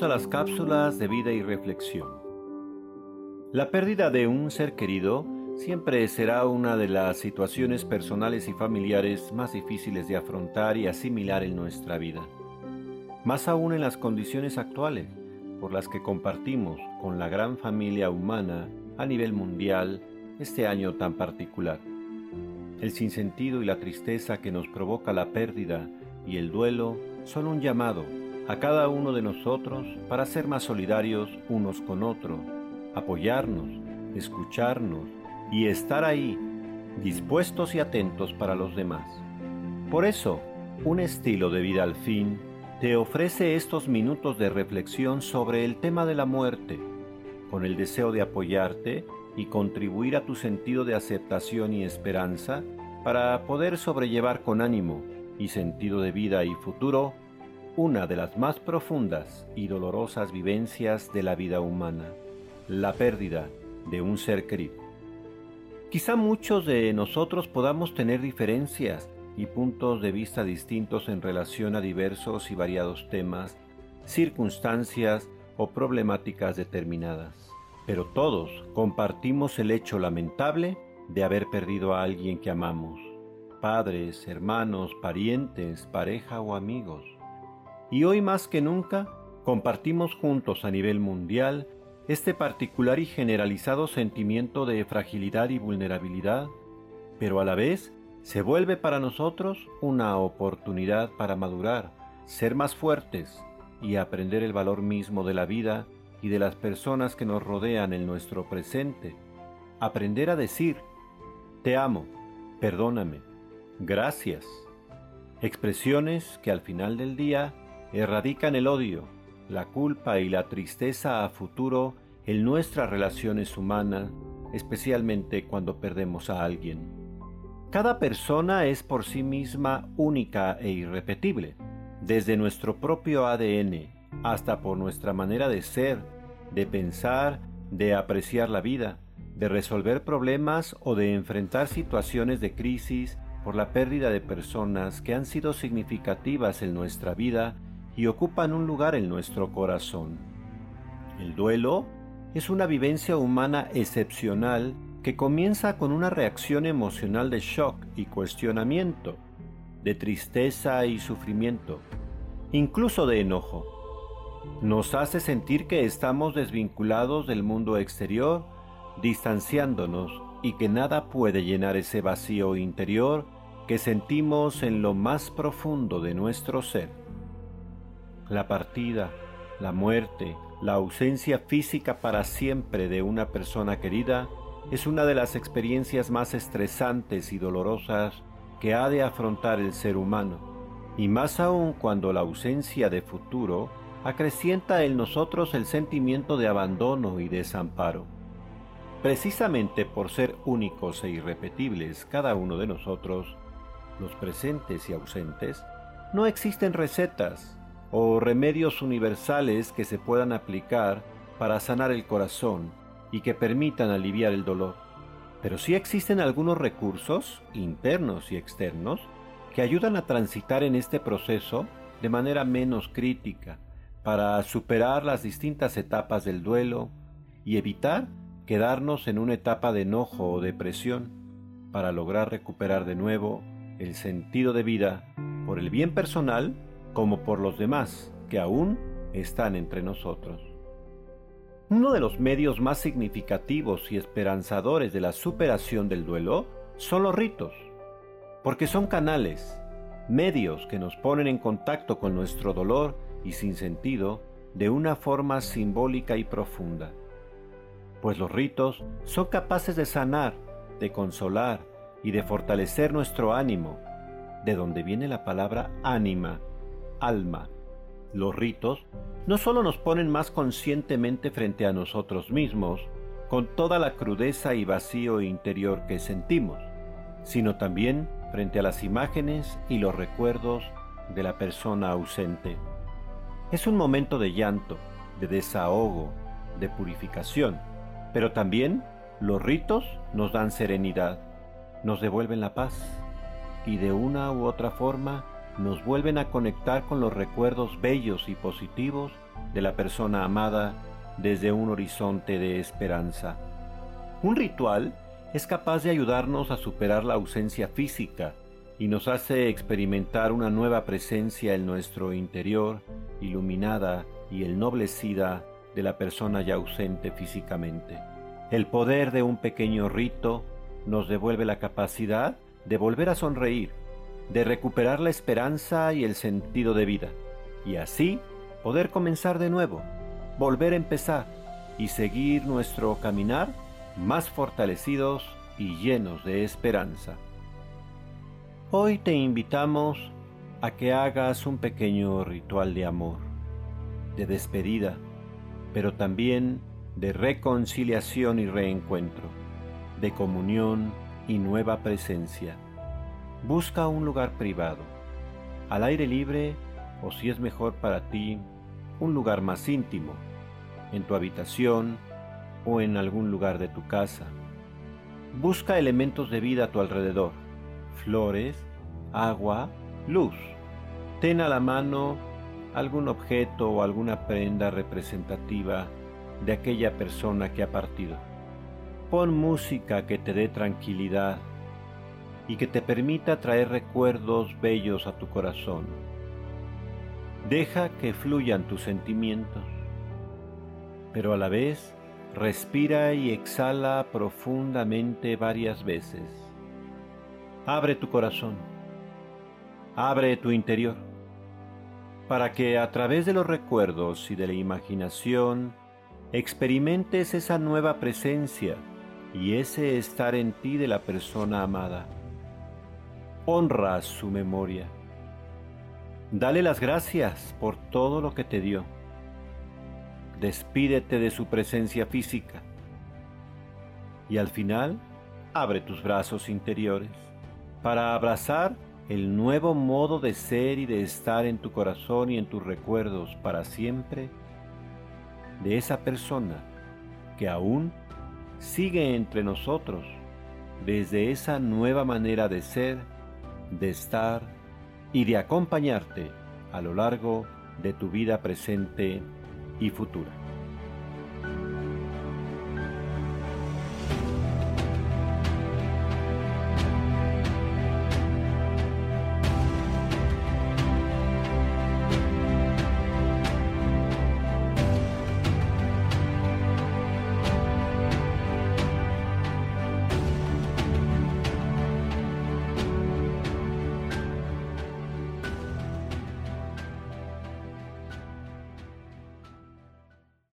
A las cápsulas de vida y reflexión. La pérdida de un ser querido siempre será una de las situaciones personales y familiares más difíciles de afrontar y asimilar en nuestra vida. Más aún en las condiciones actuales por las que compartimos con la gran familia humana a nivel mundial este año tan particular. El sinsentido y la tristeza que nos provoca la pérdida y el duelo son un llamado a cada uno de nosotros para ser más solidarios unos con otros, apoyarnos, escucharnos y estar ahí, dispuestos y atentos para los demás. Por eso, un estilo de vida al fin te ofrece estos minutos de reflexión sobre el tema de la muerte, con el deseo de apoyarte y contribuir a tu sentido de aceptación y esperanza para poder sobrellevar con ánimo y sentido de vida y futuro una de las más profundas y dolorosas vivencias de la vida humana, la pérdida de un ser querido. Quizá muchos de nosotros podamos tener diferencias y puntos de vista distintos en relación a diversos y variados temas, circunstancias o problemáticas determinadas, pero todos compartimos el hecho lamentable de haber perdido a alguien que amamos, padres, hermanos, parientes, pareja o amigos. Y hoy más que nunca compartimos juntos a nivel mundial este particular y generalizado sentimiento de fragilidad y vulnerabilidad, pero a la vez se vuelve para nosotros una oportunidad para madurar, ser más fuertes y aprender el valor mismo de la vida y de las personas que nos rodean en nuestro presente. Aprender a decir, te amo, perdóname, gracias. Expresiones que al final del día erradican el odio, la culpa y la tristeza a futuro en nuestras relaciones humanas, especialmente cuando perdemos a alguien. Cada persona es por sí misma única e irrepetible, desde nuestro propio ADN hasta por nuestra manera de ser, de pensar, de apreciar la vida, de resolver problemas o de enfrentar situaciones de crisis por la pérdida de personas que han sido significativas en nuestra vida y ocupan un lugar en nuestro corazón. El duelo es una vivencia humana excepcional que comienza con una reacción emocional de shock y cuestionamiento, de tristeza y sufrimiento, incluso de enojo. Nos hace sentir que estamos desvinculados del mundo exterior, distanciándonos y que nada puede llenar ese vacío interior que sentimos en lo más profundo de nuestro ser la partida, la muerte, la ausencia física para siempre de una persona querida es una de las experiencias más estresantes y dolorosas que ha de afrontar el ser humano, y más aún cuando la ausencia de futuro acrecienta en nosotros el sentimiento de abandono y desamparo. Precisamente por ser únicos e irrepetibles cada uno de nosotros, los presentes y ausentes, no existen recetas, o remedios universales que se puedan aplicar para sanar el corazón y que permitan aliviar el dolor. Pero sí existen algunos recursos, internos y externos, que ayudan a transitar en este proceso de manera menos crítica, para superar las distintas etapas del duelo y evitar quedarnos en una etapa de enojo o depresión, para lograr recuperar de nuevo el sentido de vida por el bien personal como por los demás que aún están entre nosotros. Uno de los medios más significativos y esperanzadores de la superación del duelo son los ritos, porque son canales, medios que nos ponen en contacto con nuestro dolor y sin sentido de una forma simbólica y profunda. Pues los ritos son capaces de sanar, de consolar y de fortalecer nuestro ánimo, de donde viene la palabra ánima, alma. Los ritos no solo nos ponen más conscientemente frente a nosotros mismos, con toda la crudeza y vacío interior que sentimos, sino también frente a las imágenes y los recuerdos de la persona ausente. Es un momento de llanto, de desahogo, de purificación, pero también los ritos nos dan serenidad, nos devuelven la paz y de una u otra forma nos vuelven a conectar con los recuerdos bellos y positivos de la persona amada desde un horizonte de esperanza. Un ritual es capaz de ayudarnos a superar la ausencia física y nos hace experimentar una nueva presencia en nuestro interior, iluminada y ennoblecida de la persona ya ausente físicamente. El poder de un pequeño rito nos devuelve la capacidad de volver a sonreír, de recuperar la esperanza y el sentido de vida, y así poder comenzar de nuevo, volver a empezar y seguir nuestro caminar más fortalecidos y llenos de esperanza. Hoy te invitamos a que hagas un pequeño ritual de amor, de despedida, pero también de reconciliación y reencuentro, de comunión y nueva presencia. Busca un lugar privado, al aire libre o si es mejor para ti, un lugar más íntimo, en tu habitación o en algún lugar de tu casa. Busca elementos de vida a tu alrededor, flores, agua, luz. Ten a la mano algún objeto o alguna prenda representativa de aquella persona que ha partido. Pon música que te dé tranquilidad y que te permita traer recuerdos bellos a tu corazón. Deja que fluyan tus sentimientos, pero a la vez respira y exhala profundamente varias veces. Abre tu corazón, abre tu interior, para que a través de los recuerdos y de la imaginación experimentes esa nueva presencia y ese estar en ti de la persona amada. Honra su memoria. Dale las gracias por todo lo que te dio. Despídete de su presencia física. Y al final, abre tus brazos interiores para abrazar el nuevo modo de ser y de estar en tu corazón y en tus recuerdos para siempre de esa persona que aún sigue entre nosotros desde esa nueva manera de ser, de estar y de acompañarte a lo largo de tu vida presente y futura.